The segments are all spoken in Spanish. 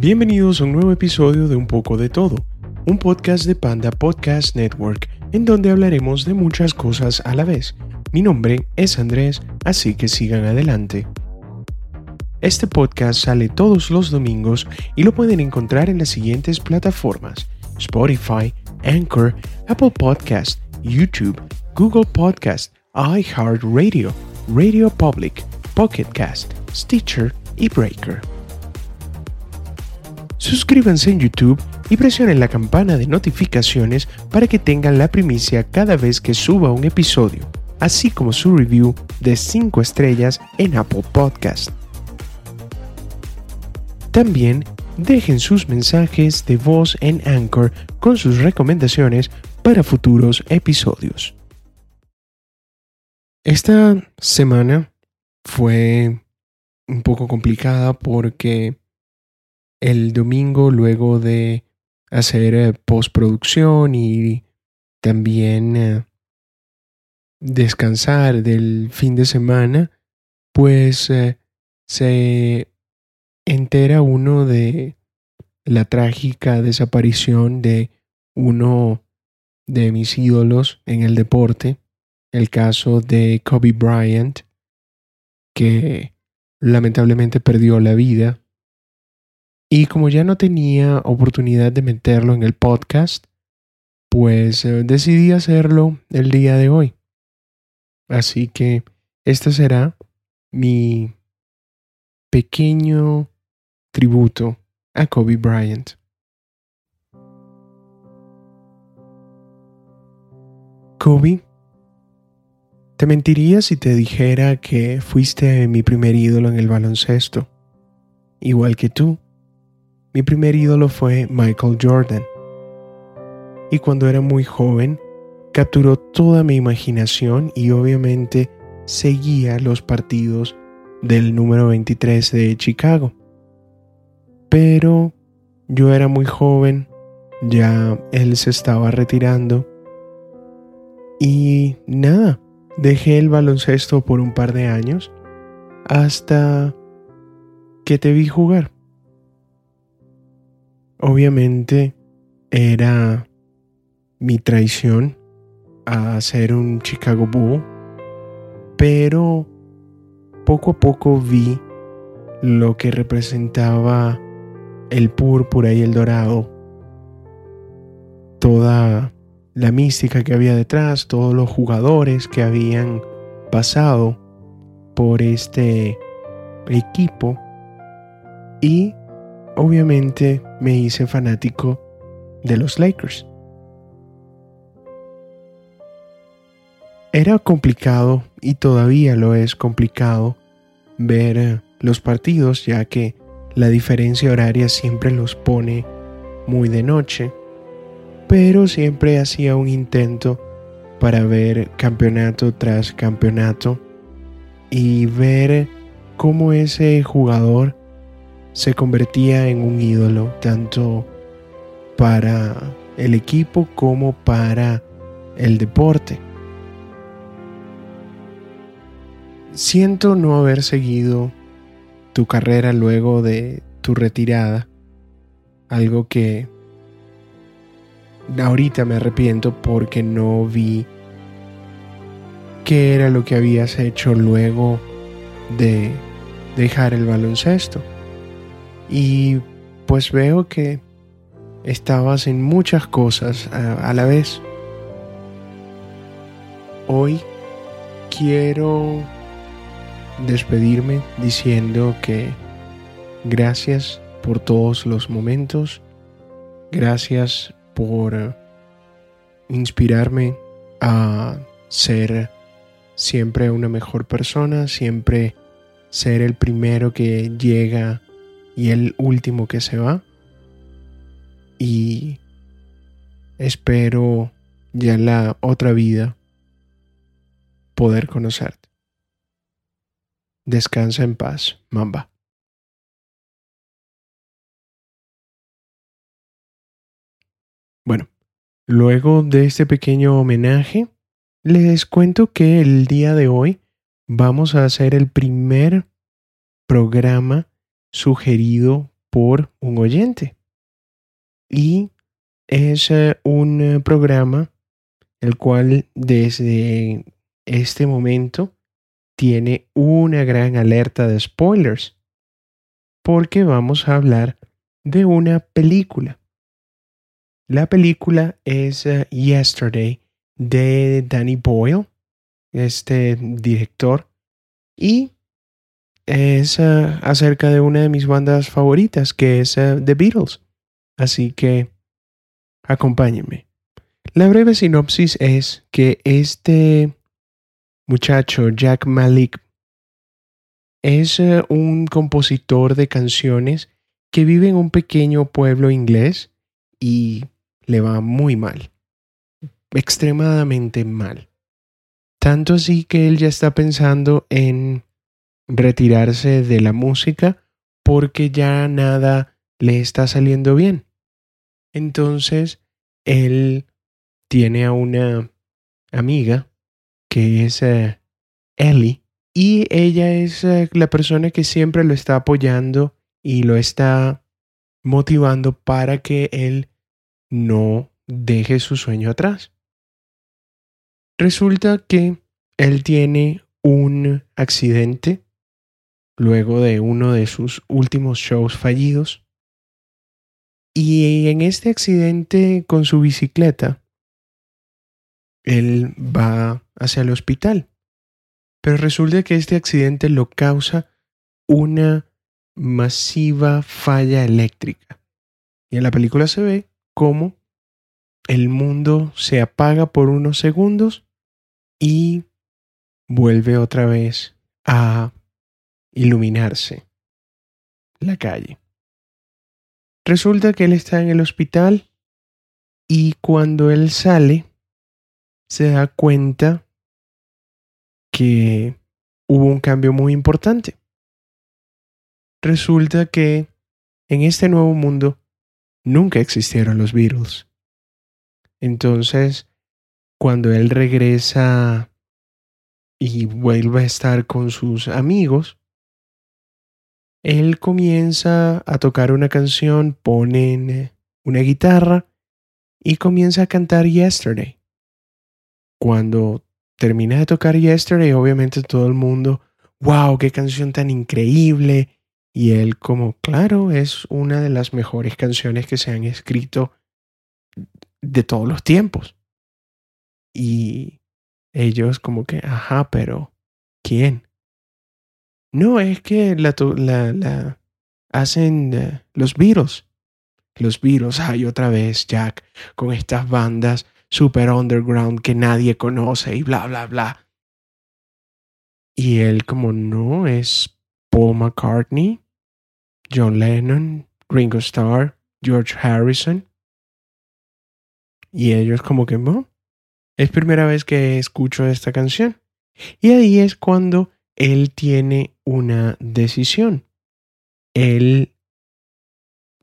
Bienvenidos a un nuevo episodio de Un poco de todo, un podcast de Panda Podcast Network, en donde hablaremos de muchas cosas a la vez. Mi nombre es Andrés, así que sigan adelante. Este podcast sale todos los domingos y lo pueden encontrar en las siguientes plataformas: Spotify, Anchor, Apple Podcast, YouTube, Google Podcast, iHeartRadio, Radio Public, Pocket Cast, Stitcher y Breaker. Suscríbanse en YouTube y presionen la campana de notificaciones para que tengan la primicia cada vez que suba un episodio, así como su review de 5 estrellas en Apple Podcast. También dejen sus mensajes de voz en Anchor con sus recomendaciones para futuros episodios. Esta semana fue un poco complicada porque el domingo luego de hacer eh, postproducción y también eh, descansar del fin de semana, pues eh, se entera uno de la trágica desaparición de uno de mis ídolos en el deporte, el caso de Kobe Bryant, que lamentablemente perdió la vida y como ya no tenía oportunidad de meterlo en el podcast, pues eh, decidí hacerlo el día de hoy. Así que este será mi pequeño tributo a Kobe Bryant. Kobe, te mentiría si te dijera que fuiste mi primer ídolo en el baloncesto, igual que tú mi primer ídolo fue Michael Jordan. Y cuando era muy joven, capturó toda mi imaginación y obviamente seguía los partidos del número 23 de Chicago. Pero yo era muy joven, ya él se estaba retirando y nada, dejé el baloncesto por un par de años hasta que te vi jugar. Obviamente era mi traición a ser un Chicago Bull, pero poco a poco vi lo que representaba el púrpura y el dorado, toda la mística que había detrás, todos los jugadores que habían pasado por este equipo y obviamente me hice fanático de los Lakers. Era complicado y todavía lo es complicado ver eh, los partidos ya que la diferencia horaria siempre los pone muy de noche, pero siempre hacía un intento para ver campeonato tras campeonato y ver cómo ese jugador se convertía en un ídolo tanto para el equipo como para el deporte. Siento no haber seguido tu carrera luego de tu retirada, algo que ahorita me arrepiento porque no vi qué era lo que habías hecho luego de dejar el baloncesto. Y pues veo que estabas en muchas cosas a, la vez. Hoy quiero despedirme diciendo que gracias por todos los momentos, gracias por inspirarme a ser siempre una mejor persona, siempre ser el primero que llega y el último que se va. Y espero ya la otra vida poder conocerte. Descansa en paz, Mamba. Bueno, luego de este pequeño homenaje, les cuento que el día de hoy vamos a hacer el primer programa sugerido por un oyente. Y es eh, un eh, programa el cual desde este momento tiene una gran alerta de spoilers, porque vamos a hablar de una película. La película es eh, Yesterday de Danny Boyle, este director, y es uh, acerca de una de mis bandas favoritas, que es uh, The Beatles. Así que acompáñenme. La breve sinopsis es que este muchacho, Jack Malik, es uh, un compositor de canciones que vive en un pequeño pueblo inglés y le va muy mal, extremadamente mal. Tanto así que él ya está pensando en retirarse de la música porque ya nada le está saliendo bien. Entonces, él tiene a una amiga que es eh, Ellie y ella es eh, la persona que siempre lo está apoyando y lo está motivando para que él no deje su sueño atrás. Resulta que él tiene un accidente luego de uno de sus últimos shows fallidos. Y en este accidente con su bicicleta, él va hacia el hospital. Pero resulta que este accidente lo causa una masiva falla eléctrica. Y en la película se ve cómo el mundo se apaga por unos segundos y vuelve otra vez a iluminarse la calle. Resulta que él está en el hospital y cuando él sale se da cuenta que hubo un cambio muy importante. Resulta que en este nuevo mundo nunca existieron los Beatles. Entonces, cuando él regresa y vuelve a estar con sus amigos, él comienza a tocar una canción, pone una guitarra y comienza a cantar Yesterday. Cuando termina de tocar Yesterday, obviamente todo el mundo, wow, qué canción tan increíble. Y él como, claro, es una de las mejores canciones que se han escrito de todos los tiempos. Y ellos como que, ajá, pero ¿quién? No, es que la, la, la hacen uh, los Beatles. Los Beatles, ay, otra vez, Jack, con estas bandas super underground que nadie conoce y bla, bla, bla. Y él como no, es Paul McCartney, John Lennon, Ringo Starr, George Harrison. Y ellos como que, no, es primera vez que escucho esta canción. Y ahí es cuando él tiene una decisión. Él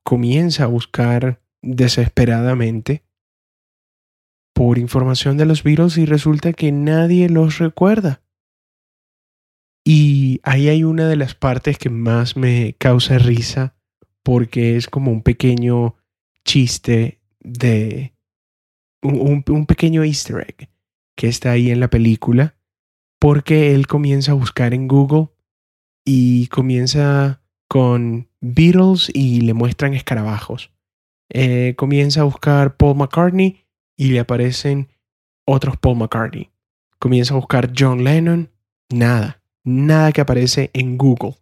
comienza a buscar desesperadamente por información de los virus y resulta que nadie los recuerda. Y ahí hay una de las partes que más me causa risa porque es como un pequeño chiste de un, pequeño easter egg que está ahí en la película porque él comienza a buscar en Google y comienza con Beatles y le muestran escarabajos. Eh, comienza a buscar Paul McCartney y le aparecen otros Paul McCartney. Comienza a buscar John Lennon, nada, nada que aparece en Google.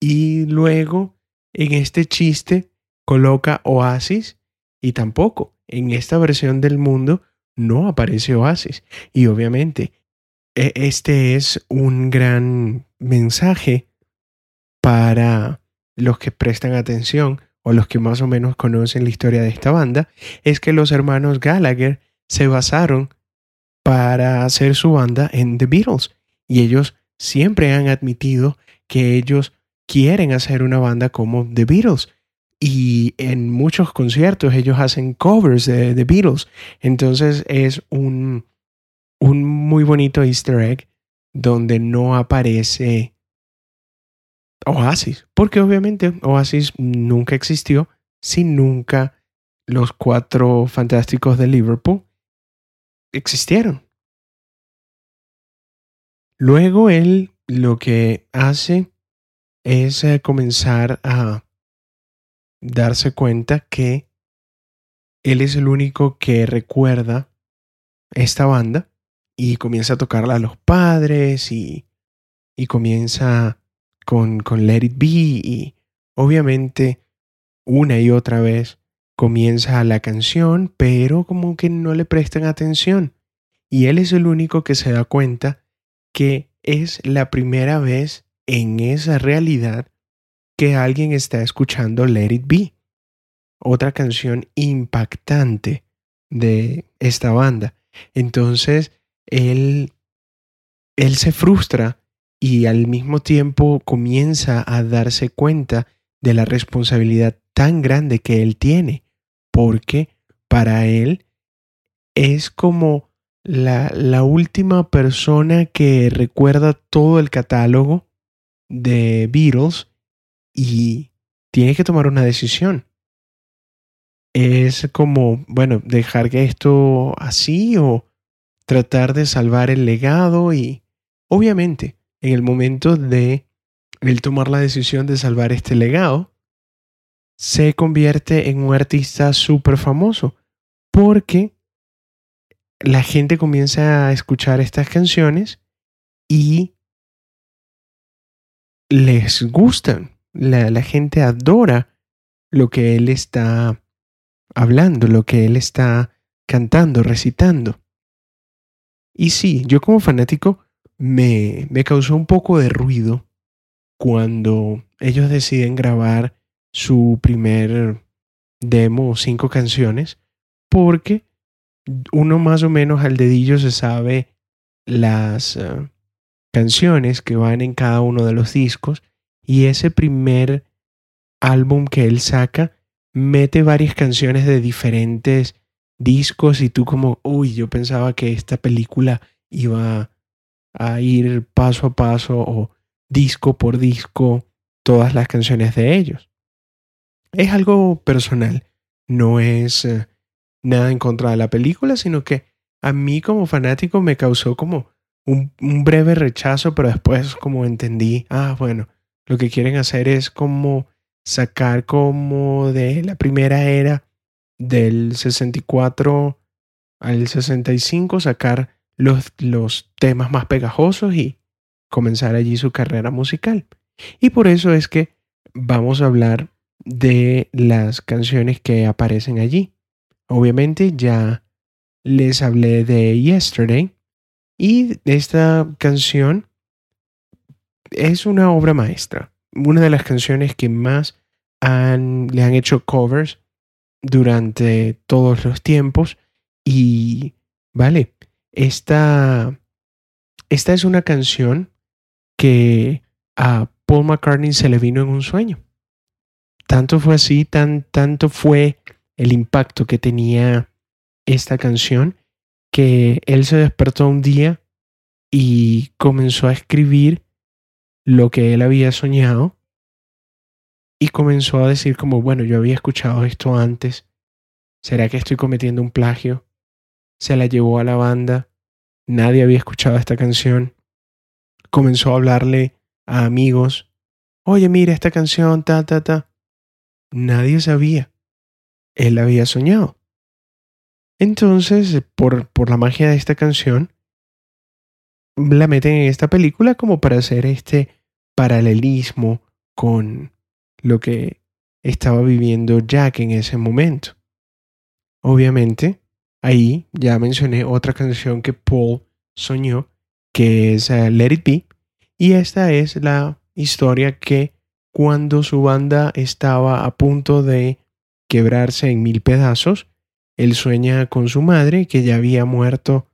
Y luego en este chiste coloca Oasis y tampoco en esta versión del mundo no aparece Oasis. Y obviamente e, este es un gran mensaje para los que prestan atención o los que más o menos conocen la historia de esta banda, es que los hermanos Gallagher se basaron para hacer su banda en The Beatles y ellos siempre han admitido que ellos quieren hacer una banda como The Beatles y en muchos conciertos ellos hacen covers de The Beatles. Entonces es un un muy bonito easter egg donde no aparece Oasis, porque obviamente Oasis nunca existió si nunca los cuatro fantásticos de Liverpool existieron. Luego él lo que hace es eh, comenzar a darse cuenta que él es el único que recuerda esta banda y comienza a tocarla a los padres y, y comienza con, con Let It Be y obviamente una y otra vez comienza la canción, pero como que no le prestan atención. Y él es el único que se da cuenta que es la primera vez en esa realidad que alguien está escuchando Let It Be, otra canción impactante de esta banda. Entonces, él, él se frustra y al mismo tiempo comienza a darse cuenta de la responsabilidad tan grande que él tiene, porque para él es como la, la última persona que recuerda todo el catálogo de Beatles y tiene que tomar una decisión. Es como, bueno, dejar que esto así o tratar de salvar el legado y obviamente en el momento de él tomar la decisión de salvar este legado, se convierte en un artista súper famoso porque la gente comienza a escuchar estas canciones y les gustan. La, la, gente adora lo que él está hablando, lo que él está cantando, recitando. Y sí, yo como fanático me, me causó un poco de ruido cuando ellos deciden grabar su primer demo cinco canciones, porque uno más o menos al dedillo se sabe las uh, canciones que van en cada uno de los discos y ese primer álbum que él saca mete varias canciones de diferentes discos y tú como, uy, yo pensaba que esta película iba a ir paso a paso o disco por disco todas las canciones de ellos. Es algo personal, no es eh, nada en contra de la película, sino que a mí como fanático me causó como un, un, breve rechazo, pero después como entendí, ah, bueno, lo que quieren hacer es como sacar como de la primera era del 64 al 65, sacar los, los temas más pegajosos y comenzar allí su carrera musical. Y por eso es que vamos a hablar de las canciones que aparecen allí. Obviamente ya les hablé de Yesterday y esta canción es una obra maestra, una de las canciones que más le han hecho covers durante todos los tiempos y vale, esta, esta es una canción que a Paul McCartney se le vino en un sueño. Tanto fue así, tan, tanto fue el impacto que tenía esta canción que él se despertó un día y comenzó a escribir lo que él había soñado y comenzó a decir como, bueno, yo había escuchado esto antes, ¿será que estoy cometiendo un plagio? Se la llevó a la banda Nadie había escuchado esta canción. Comenzó a hablarle a amigos. Oye, mira esta canción, ta, ta, ta. Nadie sabía. Él había soñado. Entonces, por, por la magia de esta canción, la meten en esta película como para hacer este paralelismo con lo que estaba viviendo Jack en ese momento. Obviamente, Ahí ya mencioné otra canción que Paul soñó, que es eh, Let It Be. Y esta es la historia que cuando su banda estaba a punto de quebrarse en mil pedazos, él sueña con su madre que ya había muerto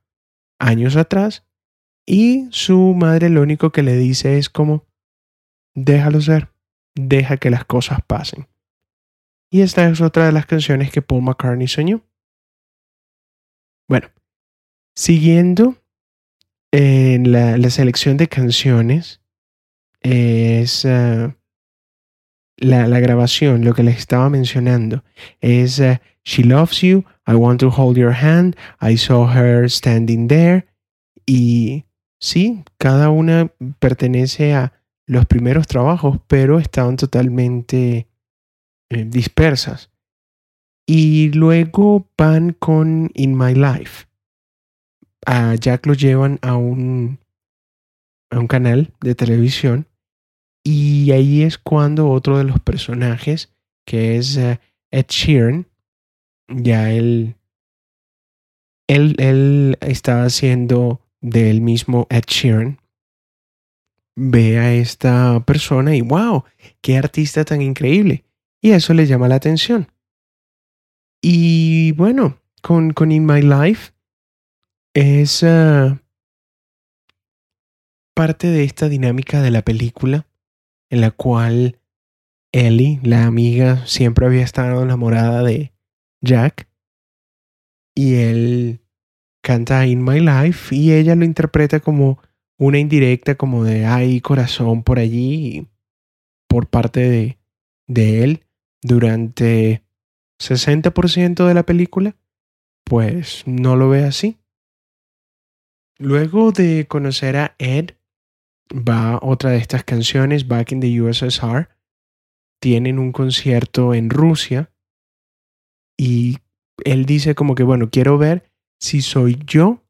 años atrás y su madre lo único que le dice es como, déjalo ser, deja que las cosas pasen. Y esta es otra de las canciones que Paul McCartney soñó. Bueno, siguiendo en la, selección de canciones, es, ah, la, grabación, lo que les estaba mencionando, es eh, She Loves You, I Want to Hold Your Hand, I Saw Her Standing There. Y sí, cada una pertenece a los primeros trabajos, pero estaban totalmente eh, dispersas. Y luego van con In My Life. A Jack lo llevan a un, a un canal de televisión y ahí es cuando otro de los personajes, que es eh, Ed Sheeran, ya él, él, él está haciendo del mismo Ed Sheeran, ve a esta persona y wow, qué artista tan increíble. Y eso le llama la atención. Y bueno, con, con In My Life es ah, parte de esta dinámica de la película en la cual Ellie, la amiga, siempre había estado enamorada de Jack y él canta In My Life y ella lo interpreta como una indirecta como de hay corazón por allí por parte de, de él durante 60% de la película, pues no lo ve así. Luego de conocer a Ed, va otra de estas canciones, Back in the USSR. Tienen un concierto en Rusia y él dice como que, bueno, quiero ver si soy yo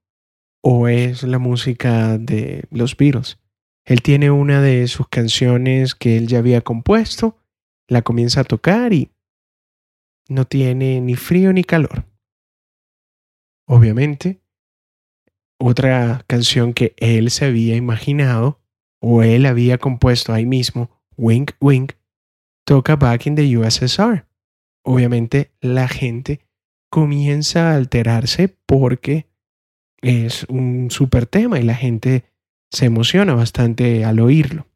o es la música de los Beatles. Él tiene una de sus canciones que él ya había compuesto, la comienza a tocar y no tiene ni frío ni calor. Obviamente, otra canción que él se había imaginado o él había compuesto ahí mismo, Wink Wink, toca Back in the USSR. Obviamente la gente comienza a alterarse porque es un super tema y la gente se emociona bastante al oírlo.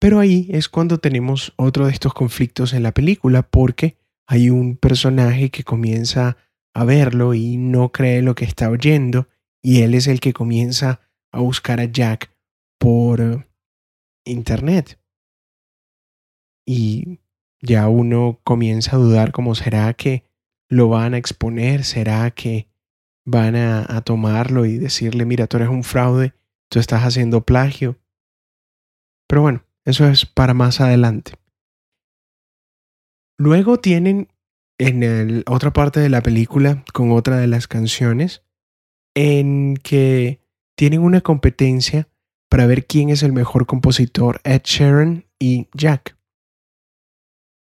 Pero ahí es cuando tenemos otro de estos conflictos en la película porque hay un personaje que comienza a verlo y no cree lo que está oyendo y él es el que comienza a buscar a Jack por internet. Y ya uno comienza a dudar como será que lo van a exponer, será que van a, tomarlo y decirle, mira, tú eres un fraude, tú estás haciendo plagio. Pero bueno, eso es para más adelante. Luego tienen en otra parte de la película, con otra de las canciones, en que tienen una competencia para ver quién es el mejor compositor, Ed Sheeran y Jack.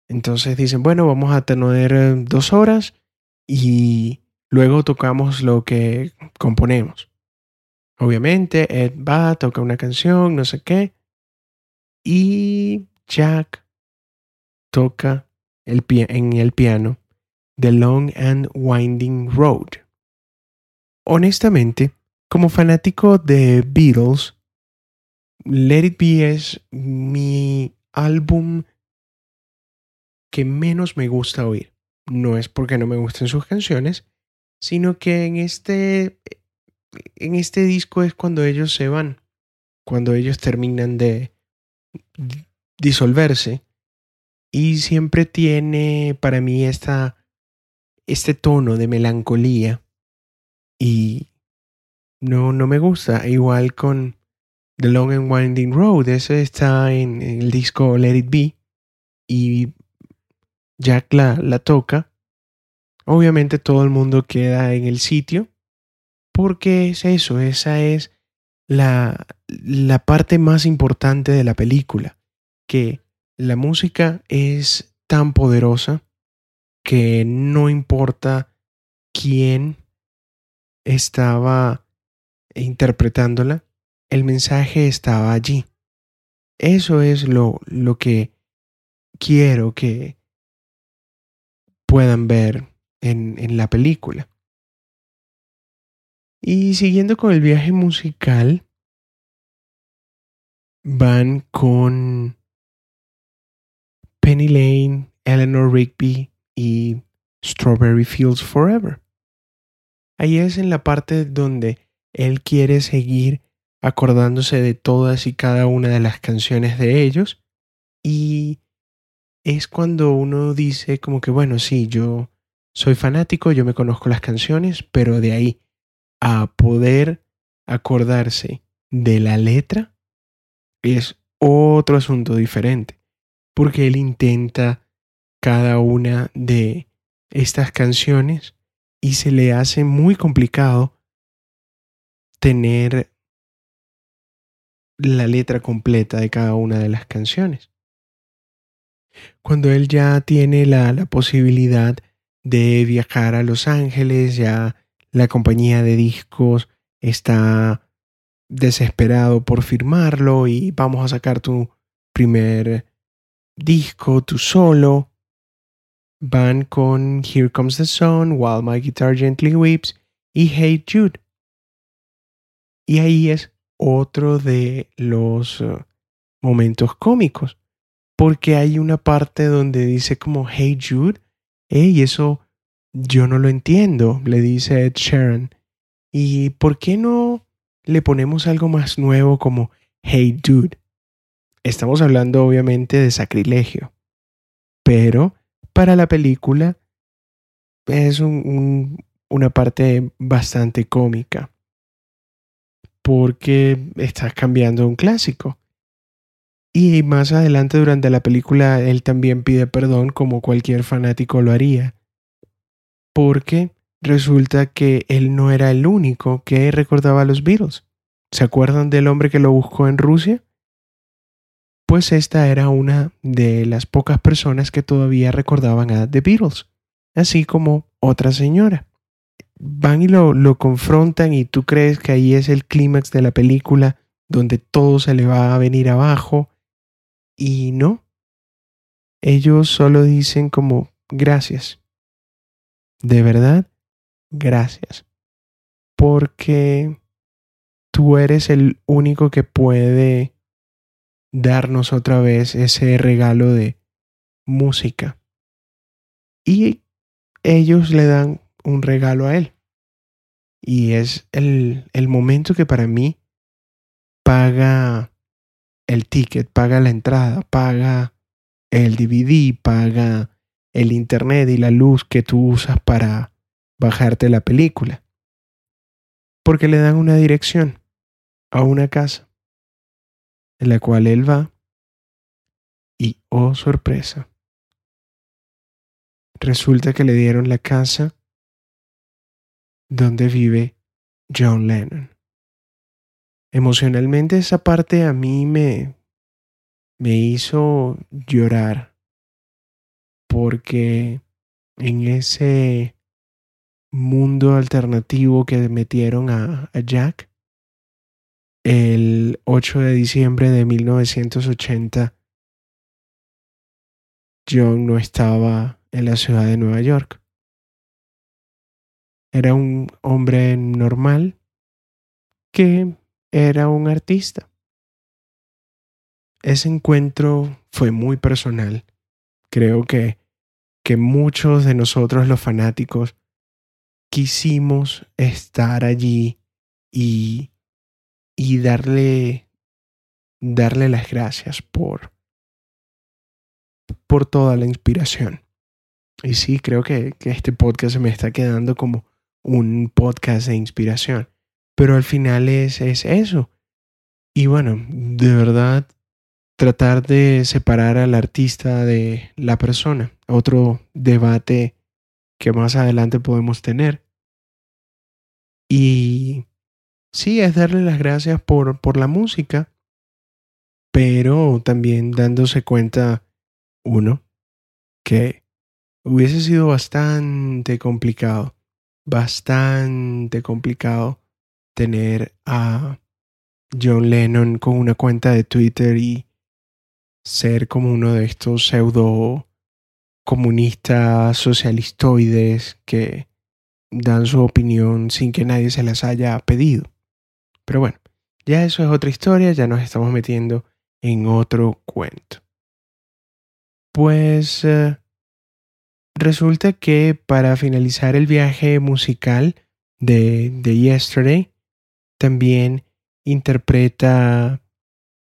Entonces dicen, bueno, vamos a tener eh, dos horas y luego tocamos lo que componemos. Obviamente, Ed va, toca una canción, no sé qué, y Jack toca el en el piano The Long and Winding Road. Honestamente, como fanático de Beatles, Let It Be es mi álbum que menos me gusta oír. No es porque no me gusten sus canciones, sino que en este, en este disco es cuando ellos se van, cuando ellos terminan de disolverse. Y siempre tiene para mí esta, este tono de melancolía. Y no, no me gusta. Igual con The Long and Winding Road. Ese está en, el disco Let It Be. Y Jack la, la toca. Obviamente todo el mundo queda en el sitio. Porque es eso, esa es la, la parte más importante de la película. Que la música es tan poderosa que no importa quién estaba interpretándola, el mensaje estaba allí. Eso es lo, lo que quiero que puedan ver en, en la película. Y siguiendo con el viaje musical, van con Penny Lane, Eleanor Rigby y Strawberry Fields Forever. Ahí es en la parte donde él quiere seguir acordándose de todas y cada una de las canciones de ellos Y es cuando uno dice como que, bueno, sí, yo soy fanático, yo me conozco las canciones, pero de ahí a poder acordarse de la letra es otro asunto diferente, porque él intenta cada una de estas canciones y se le hace muy complicado tener la letra completa de cada una de las canciones. Cuando él ya tiene la, la posibilidad de viajar a Los Ángeles, ya la compañía de discos está desesperado por firmarlo y vamos a sacar tu primer disco, tu solo. Van con Here Comes the Sun, While My Guitar Gently Weeps y Hey Jude. Y ahí es otro de los uh, momentos cómicos, porque hay una parte donde dice como Hey Jude, hey, eso yo no lo entiendo, le dice Ed. ¿Y por qué no le ponemos algo más nuevo como Hey Dude? Estamos hablando obviamente de sacrilegio, pero para la película es una parte bastante cómica porque estás cambiando un clásico. Y más adelante durante la película él también pide perdón como cualquier fanático lo haría. Porque resulta que él no era el único que recordaba a los Beatles. ¿Se acuerdan del hombre que lo buscó en Rusia? Pues esta era una de las pocas personas que todavía recordaban a The Beatles, así como otra señora. Van y lo, lo confrontan y tú crees que ahí es el clímax de la película donde todo se le va a venir abajo y no. Ellos solo dicen como gracias. De verdad, gracias. Porque tú eres el único que puede darnos otra vez ese regalo de música. Y ellos le dan un regalo a él. Y es el, el momento que para mí paga el ticket, paga la entrada, paga el DVD, paga el internet y la luz que tú usas para bajarte la película. Porque le dan una dirección a una casa en la cual él va y, oh sorpresa, resulta que le dieron la casa donde vive John Lennon. Emocionalmente esa parte a mí me, me hizo llorar porque en ese mundo alternativo que metieron a, a Jack, el 8 de diciembre de 1980, John no estaba en la ciudad de Nueva York. Era un hombre normal que era un artista. Ese encuentro fue muy personal. Creo que, que muchos de nosotros los fanáticos quisimos estar allí y y darle, darle las gracias por, por toda la inspiración. Y sí, creo que, que este podcast se me está quedando como un podcast de inspiración. Pero al final es, es eso. Y bueno, de verdad, tratar de separar al artista de la persona. Otro debate que más adelante podemos tener. Y sí, es darle las gracias por, por la música, pero también dándose cuenta, uno, que hubiese sido bastante complicado, bastante complicado tener a John Lennon con una cuenta de Twitter y ser como uno de estos pseudo comunistas socialistoides que dan su opinión sin que nadie se las haya pedido. Pero bueno, ya eso es otra historia, ya nos estamos metiendo en otro cuento. Pues eh, resulta que para finalizar el viaje musical de, de Yesterday, también interpreta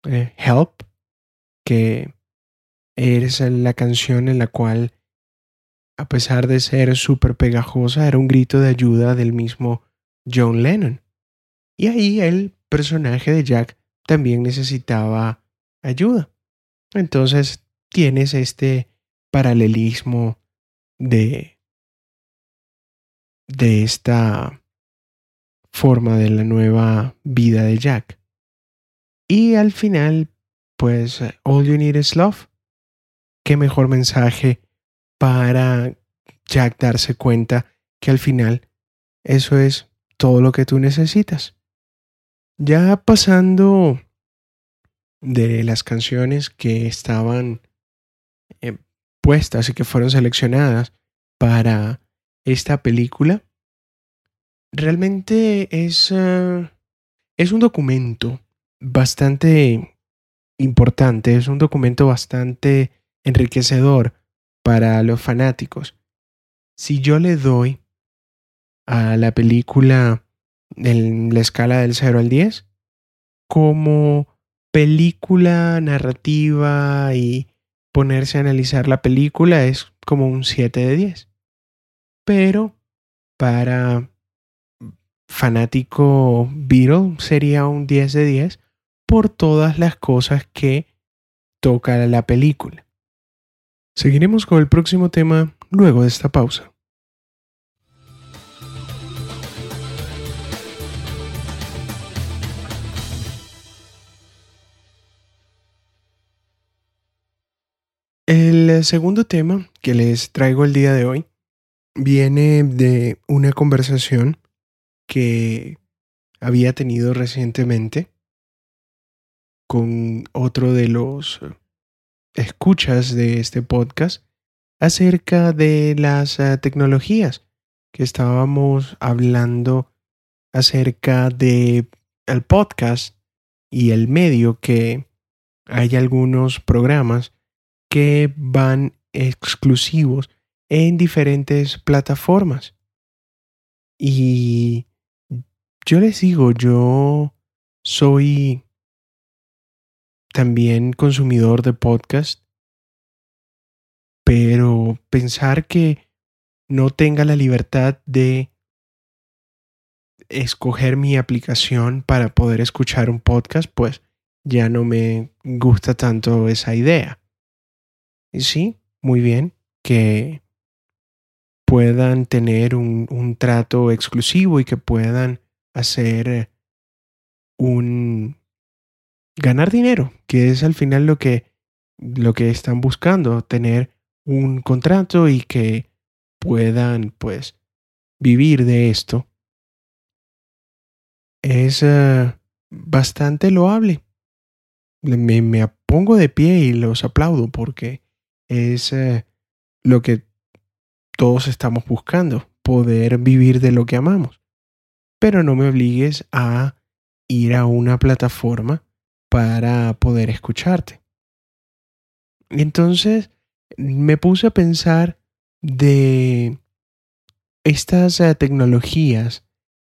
eh, Help, que es la canción en la cual, a pesar de ser súper pegajosa, era un grito de ayuda del mismo John Lennon. Y ahí el personaje de Jack también necesitaba ayuda. Entonces tienes este paralelismo de, de esta forma de la nueva vida de Jack. Y al final, pues, All You Need Is Love. Qué mejor mensaje para Jack darse cuenta que al final eso es todo lo que tú necesitas. Ya pasando de las canciones que estaban eh, puestas y que fueron seleccionadas para esta película, realmente es, eh, es un documento bastante importante, es un documento bastante enriquecedor para los fanáticos. Si yo le doy a la película en la escala del 0 al 10 como película narrativa y ponerse a analizar la película es como un 7 de 10. Pero para fanático Beatle sería un 10 de 10 por todas las cosas que toca la película. Seguiremos con el próximo tema luego de esta pausa. El segundo tema que les traigo el día de hoy viene de una conversación que había tenido recientemente con otro de los escuchas de este podcast acerca de las eh, tecnologías que estábamos hablando acerca de el podcast y el medio que hay algunos programas que van exclusivos en diferentes plataformas. Y yo les digo, yo soy también consumidor de podcast, pero pensar que no tenga la libertad de escoger mi aplicación para poder escuchar un podcast, pues ya no me gusta tanto esa idea. Y sí, muy bien, que puedan tener un, un trato exclusivo y que puedan hacer un ganar dinero, que es al final lo que, lo que están buscando, tener un contrato y que puedan pues vivir de esto. Es uh, bastante loable. Me, me, pongo de pie y los aplaudo porque es uh, lo que todos estamos buscando, poder vivir de lo que amamos. Pero no me obligues a ir a una plataforma para poder escucharte. Entonces me puse a pensar de estas eh, tecnologías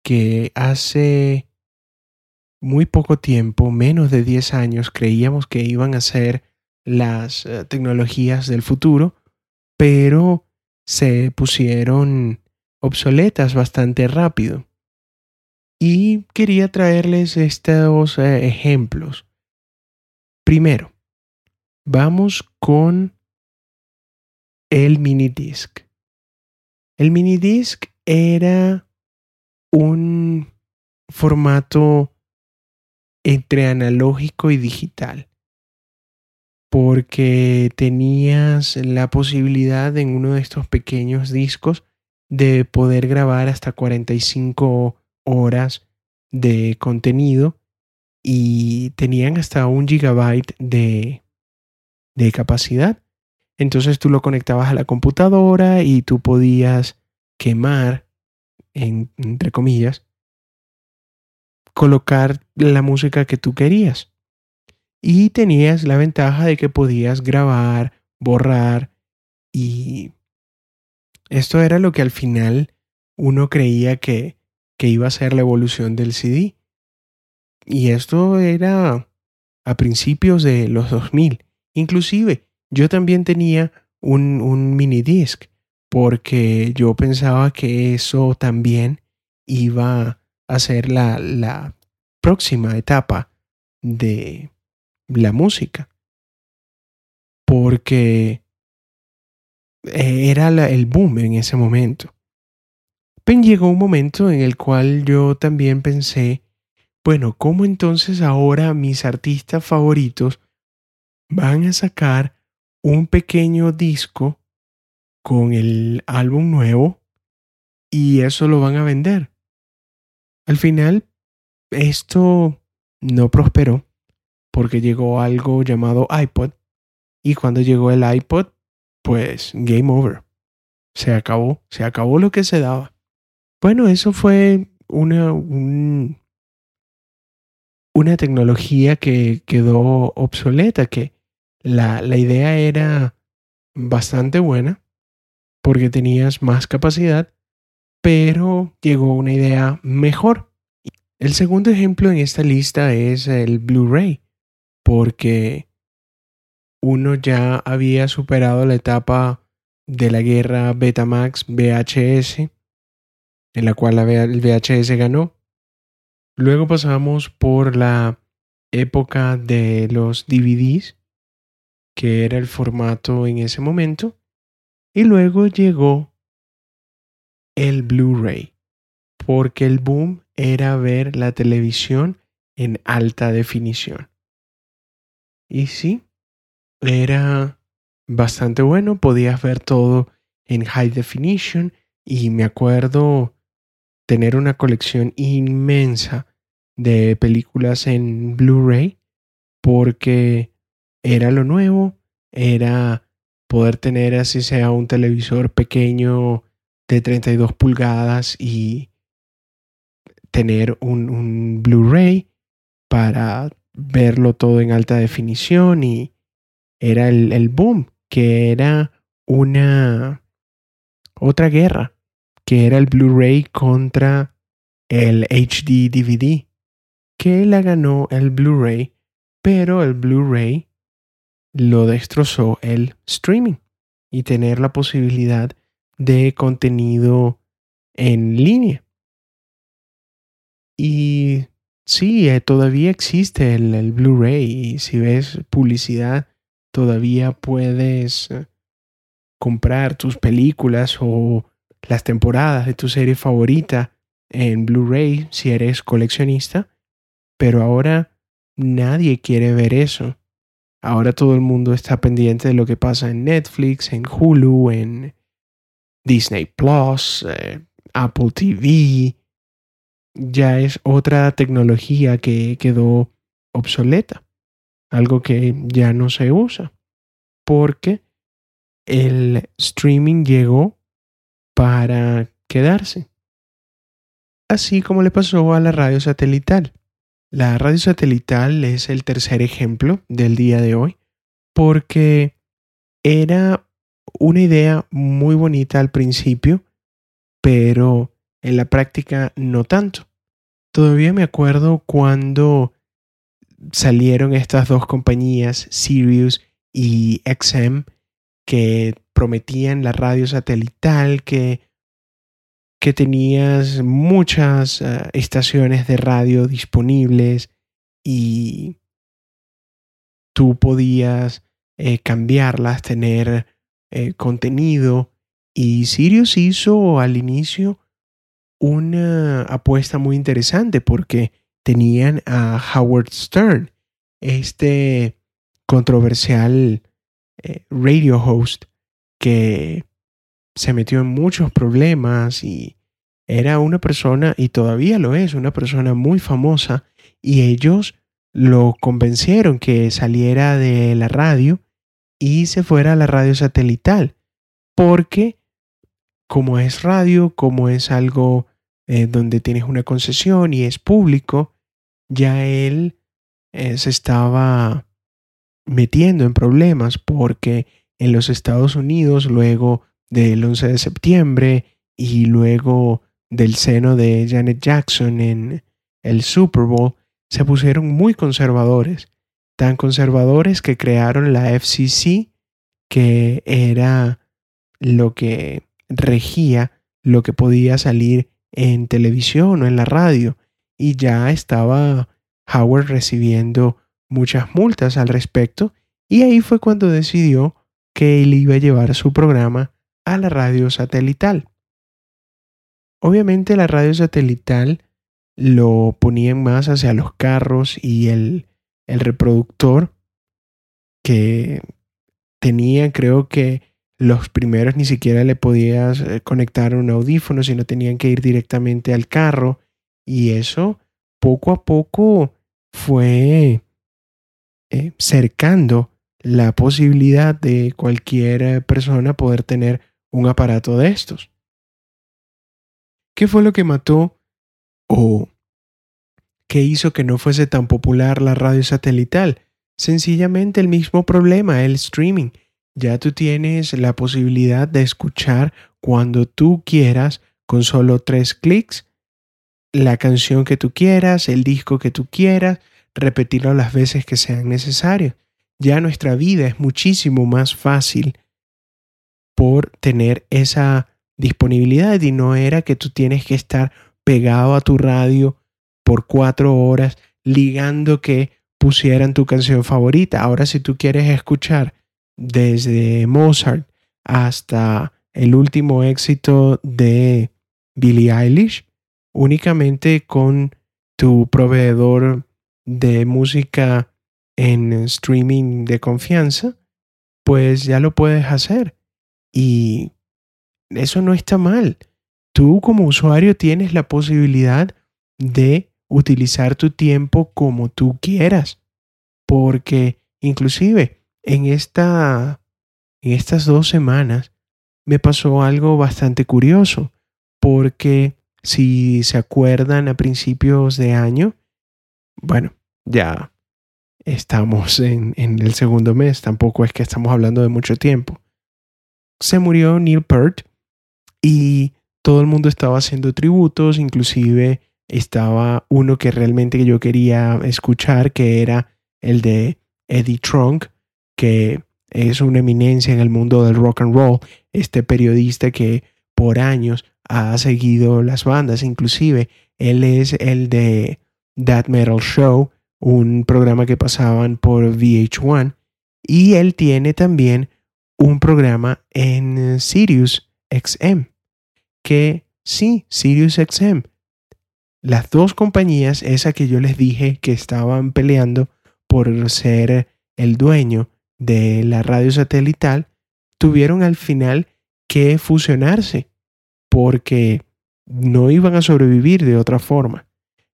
que hace muy poco tiempo, menos de 10 años, creíamos que iban a ser las eh, tecnologías del futuro, pero se pusieron obsoletas bastante rápido. Y quería traerles estos eh, ejemplos. Primero, vamos con el mini disc. El mini disc era un formato entre analógico y digital porque tenías la posibilidad en uno de estos pequeños discos de poder grabar hasta 45 horas de contenido y tenían hasta un gigabyte de, de capacidad. Entonces tú lo conectabas a la computadora y tú podías quemar, entre comillas, colocar la música que tú querías. Y tenías la ventaja de que podías grabar, borrar y esto era lo que al final uno creía que que iba a ser la evolución del CD. Y esto era a principios de los 2000. Inclusive yo también tenía un, mini disc porque yo pensaba que eso también iba a ser la, la próxima etapa de la música. Porque era el boom en ese momento. Llegó un momento en el cual yo también pensé, bueno, ¿cómo entonces ahora mis artistas favoritos van a sacar un pequeño disco con el álbum nuevo y eso lo van a vender? Al final, esto no prosperó porque llegó algo llamado iPod y cuando llegó el iPod, pues game over. Se acabó, se acabó lo que se daba. Bueno, eso fue una, una tecnología que quedó obsoleta, que la, la idea era bastante buena porque tenías más capacidad, pero llegó una idea mejor. El segundo ejemplo en esta lista es el Blu-ray, porque uno ya había superado la etapa de la guerra Betamax VHS, en la cual el VHS ganó. Luego pasamos por la época de los DVDs, que era el formato en ese momento, y luego llegó el Blu-ray, porque el boom era ver la televisión en alta definición. Y sí, era bastante bueno, podías ver todo en high definition y me acuerdo tener una colección inmensa de películas en Blu-ray porque era lo nuevo, era poder tener así sea un televisor pequeño de 32 pulgadas y tener un, Blu-ray para verlo todo en alta definición y era el, el boom, que era una otra guerra, que era el Blu-ray contra el HD DVD, que la ganó el Blu-ray, pero el Blu-ray lo destrozó el streaming y tener la posibilidad de contenido en línea. Y sí, eh, todavía existe el, el Blu-ray y si ves publicidad todavía puedes eh, comprar tus películas o las temporadas de tu serie favorita en Blu-ray si eres coleccionista, pero ahora nadie quiere ver eso. Ahora todo el mundo está pendiente de lo que pasa en Netflix, en Hulu, en Disney Plus, eh, Apple TV. Ya es otra tecnología que quedó obsoleta algo que ya no se usa, porque el streaming llegó para quedarse. Así como le pasó a la radio satelital. La radio satelital es el tercer ejemplo del día de hoy porque era una idea muy bonita al principio, pero en la práctica no tanto. Todavía me acuerdo cuando salieron estas dos compañías, Sirius y XM, que prometían la radio satelital, que, que tenías muchas eh, estaciones de radio disponibles y tú podías eh, cambiarlas, tener eh, contenido. Y Sirius hizo al inicio una apuesta muy interesante porque tenían a Howard Stern, este controversial radio host que se metió en muchos problemas y era una persona, y todavía lo es, una persona muy famosa, y ellos lo convencieron que saliera de la radio y se fuera a la radio satelital, porque como es radio, como es algo eh, donde tienes una concesión y es público, ya él eh, se estaba metiendo en problemas porque en los Estados Unidos, luego del 11 de septiembre y luego del seno de Janet Jackson en el Super Bowl, se pusieron muy conservadores, tan conservadores que crearon la FCC que era lo que regía lo que podía salir en televisión o en la radio. Y ya estaba Howard recibiendo muchas multas al respecto. Y ahí fue cuando decidió que él iba a llevar su programa a la radio satelital. Obviamente la radio satelital lo ponían más hacia los carros y el, el reproductor que tenía, creo que los primeros ni siquiera le podías eh, conectar un audífono, sino tenían que ir directamente al carro. Y eso poco a poco fue eh, cercando la posibilidad de cualquier persona poder tener un aparato de estos. ¿Qué fue lo que mató o qué hizo que no fuese tan popular la radio satelital? Sencillamente el mismo problema, el streaming. Ya tú tienes la posibilidad de escuchar cuando tú quieras con solo tres clics la canción que tú quieras, el disco que tú quieras, repetirlo las veces que sean necesarias. Ya nuestra vida es muchísimo más fácil por tener esa disponibilidad y no era que tú tienes que estar pegado a tu radio por cuatro horas ligando que pusieran tu canción favorita. Ahora si tú quieres escuchar desde Mozart hasta el último éxito de Billie Eilish, únicamente con tu proveedor de música en streaming de confianza, pues ya lo puedes hacer. Y eso no está mal. Tú como usuario tienes la posibilidad de utilizar tu tiempo como tú quieras. Porque inclusive en, esta, en estas dos semanas me pasó algo bastante curioso. Porque si se acuerdan a principios de año, bueno, ya estamos en, en el segundo mes, tampoco es que estamos hablando de mucho tiempo. Se murió Neil Peart y todo el mundo estaba haciendo tributos, inclusive estaba uno que realmente yo quería escuchar, que era el de Eddie Trunk, que es una eminencia en el mundo del rock and roll, este periodista que por años ha seguido las bandas, inclusive él es el de That Metal Show, un programa que pasaban por VH1, y él tiene también un programa en Sirius XM que sí, SiriusXM, las dos compañías, esa que yo les dije que estaban peleando por ser el dueño de la radio satelital, tuvieron al final que fusionarse porque no iban a sobrevivir de otra forma.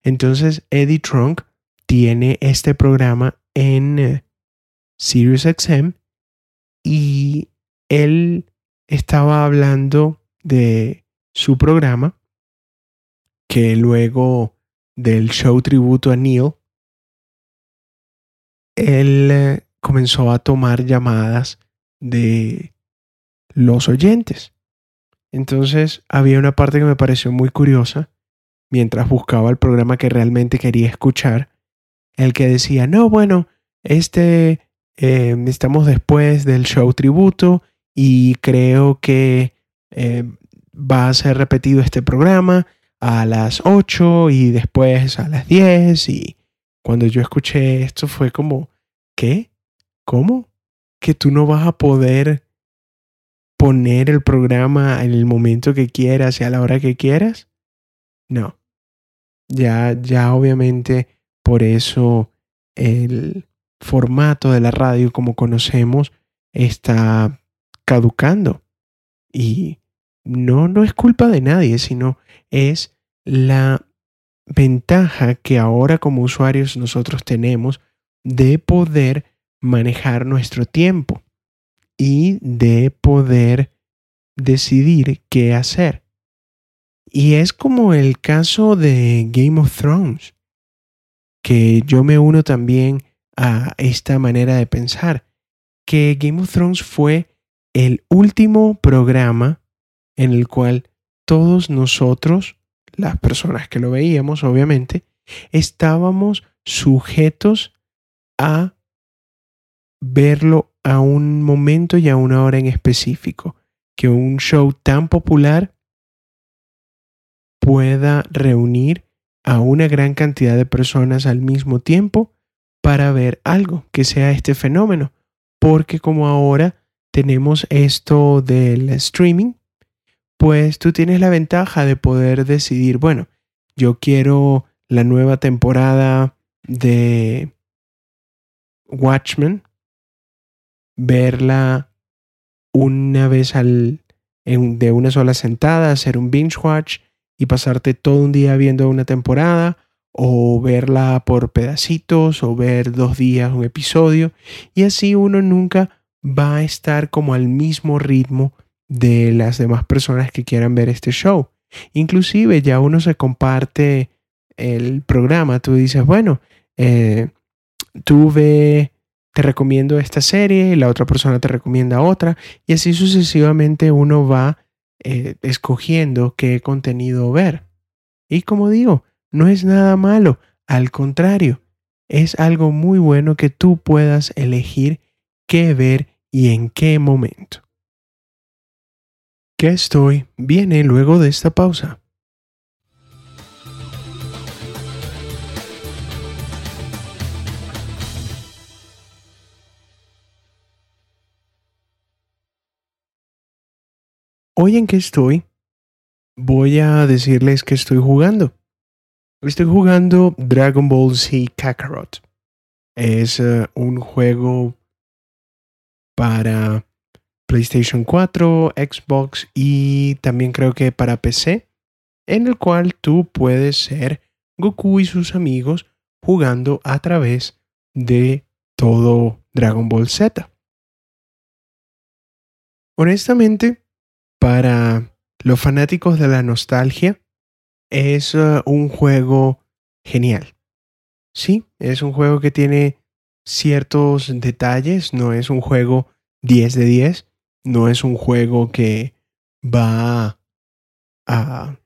Entonces Eddie Trunk tiene este programa en eh, SiriusXM y él estaba hablando de su programa, que luego del show tributo a Neil, él eh, comenzó a tomar llamadas de los oyentes. Entonces había una parte que me pareció muy curiosa mientras buscaba el programa que realmente quería escuchar, el que decía, no, bueno, este, eh, estamos después del show tributo y creo que eh, va a ser repetido este programa a las 8 y después a las 10 y cuando yo escuché esto fue como, ¿qué? ¿Cómo? ¿Que tú no vas a poder poner el programa en el momento que quieras y a la hora que quieras? No. Ya, ya obviamente por eso el formato de la radio como conocemos está caducando. Y no, no es culpa de nadie, sino es la ventaja que ahora como usuarios nosotros tenemos de poder manejar nuestro tiempo y de poder decidir qué hacer. Y es como el caso de Game of Thrones, que yo me uno también a esta manera de pensar, que Game of Thrones fue el último programa en el cual todos nosotros, las personas que lo veíamos, obviamente, estábamos sujetos a verlo a un momento y a una hora en específico, que un show tan popular pueda reunir a una gran cantidad de personas al mismo tiempo para ver algo que sea este fenómeno. Porque como ahora tenemos esto del streaming, pues tú tienes la ventaja de poder decidir, bueno, yo quiero la nueva temporada de Watchmen, verla una vez al, de una sola sentada, hacer un binge watch y pasarte todo un día viendo una temporada o verla por pedacitos o ver dos días un episodio y así uno nunca va a estar como al mismo ritmo de las demás personas que quieran ver este show. Inclusive ya uno se comparte el programa, tú dices, bueno, eh, tú ve, te recomiendo esta serie, la otra persona te recomienda otra, y así sucesivamente uno va eh, escogiendo qué contenido ver. Y como digo, no es nada malo, al contrario, es algo muy bueno que tú puedas elegir qué ver y en qué momento. ¿Qué estoy? Viene luego de esta pausa. Hoy en qué estoy, voy a decirles que estoy jugando. Estoy jugando Dragon Ball Z Kakarot. Es eh, un juego para PlayStation 4, Xbox y también creo que para PC, en el cual tú puedes ser Goku y sus amigos jugando a través de todo Dragon Ball Z. Honestamente, para los fanáticos de la nostalgia, es uh, un juego genial. Sí, es un juego que tiene ciertos detalles, no es un juego 10 de 10, no es un juego que va a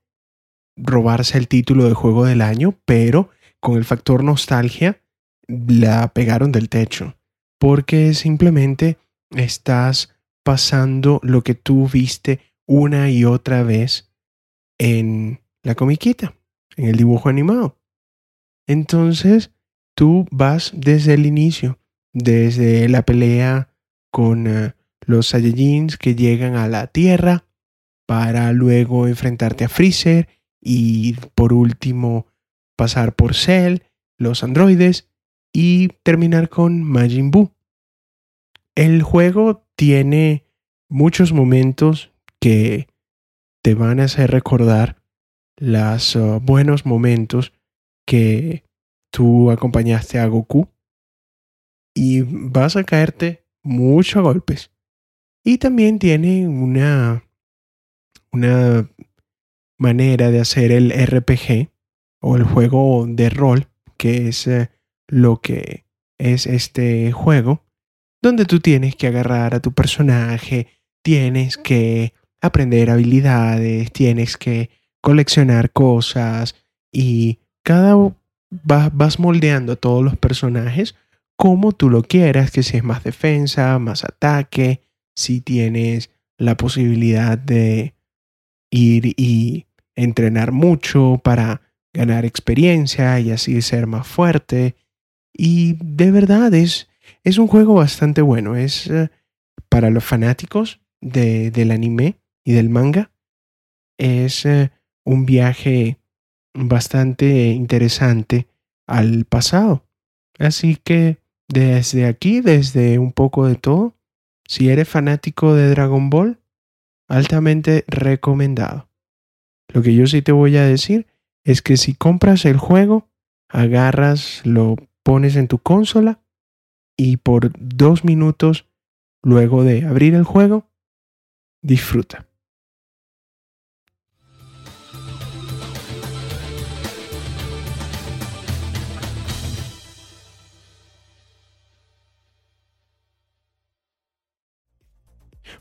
robarse el título de juego del año, pero con el factor nostalgia la pegaron del techo, porque simplemente estás pasando lo que tú viste una y otra vez en la comiquita, en el dibujo animado. Entonces, tú vas desde el inicio, desde la pelea con eh, los Saiyajins que llegan a la Tierra para luego enfrentarte a Freezer y por último pasar por Cell, los androides y terminar con Majin Buu. El juego tiene muchos momentos que te van a hacer recordar los uh, buenos momentos que tú acompañaste a Goku y vas a caerte mucho a golpes. Y también tiene una, una manera de hacer el RPG o el juego de rol, que es eh, lo que es este juego, donde tú tienes que agarrar a tu personaje, tienes que aprender habilidades, tienes que coleccionar cosas y cada vas moldeando a todos los personajes como tú lo quieras, que si es más defensa, más ataque, si tienes la posibilidad de ir y entrenar mucho para ganar experiencia y así ser más fuerte. Y de verdad es, es un juego bastante bueno. Es eh, para los fanáticos de, del anime y del manga. Es eh, un viaje bastante interesante al pasado. Así que desde aquí, desde un poco de todo, si eres fanático de Dragon Ball, altamente recomendado. Lo que yo sí te voy a decir es que si compras el juego, agarras, lo pones en tu consola y por dos minutos luego de abrir el juego, disfruta.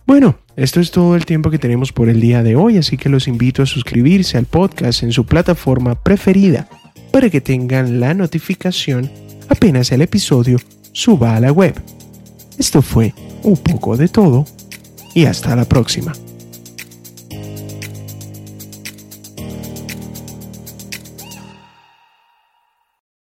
Bueno, esto es todo el tiempo que tenemos por el día de hoy, así que los invito a suscribirse al podcast en su plataforma preferida para que tengan la notificación apenas el episodio suba a la web. Esto fue un poco de todo y hasta la próxima.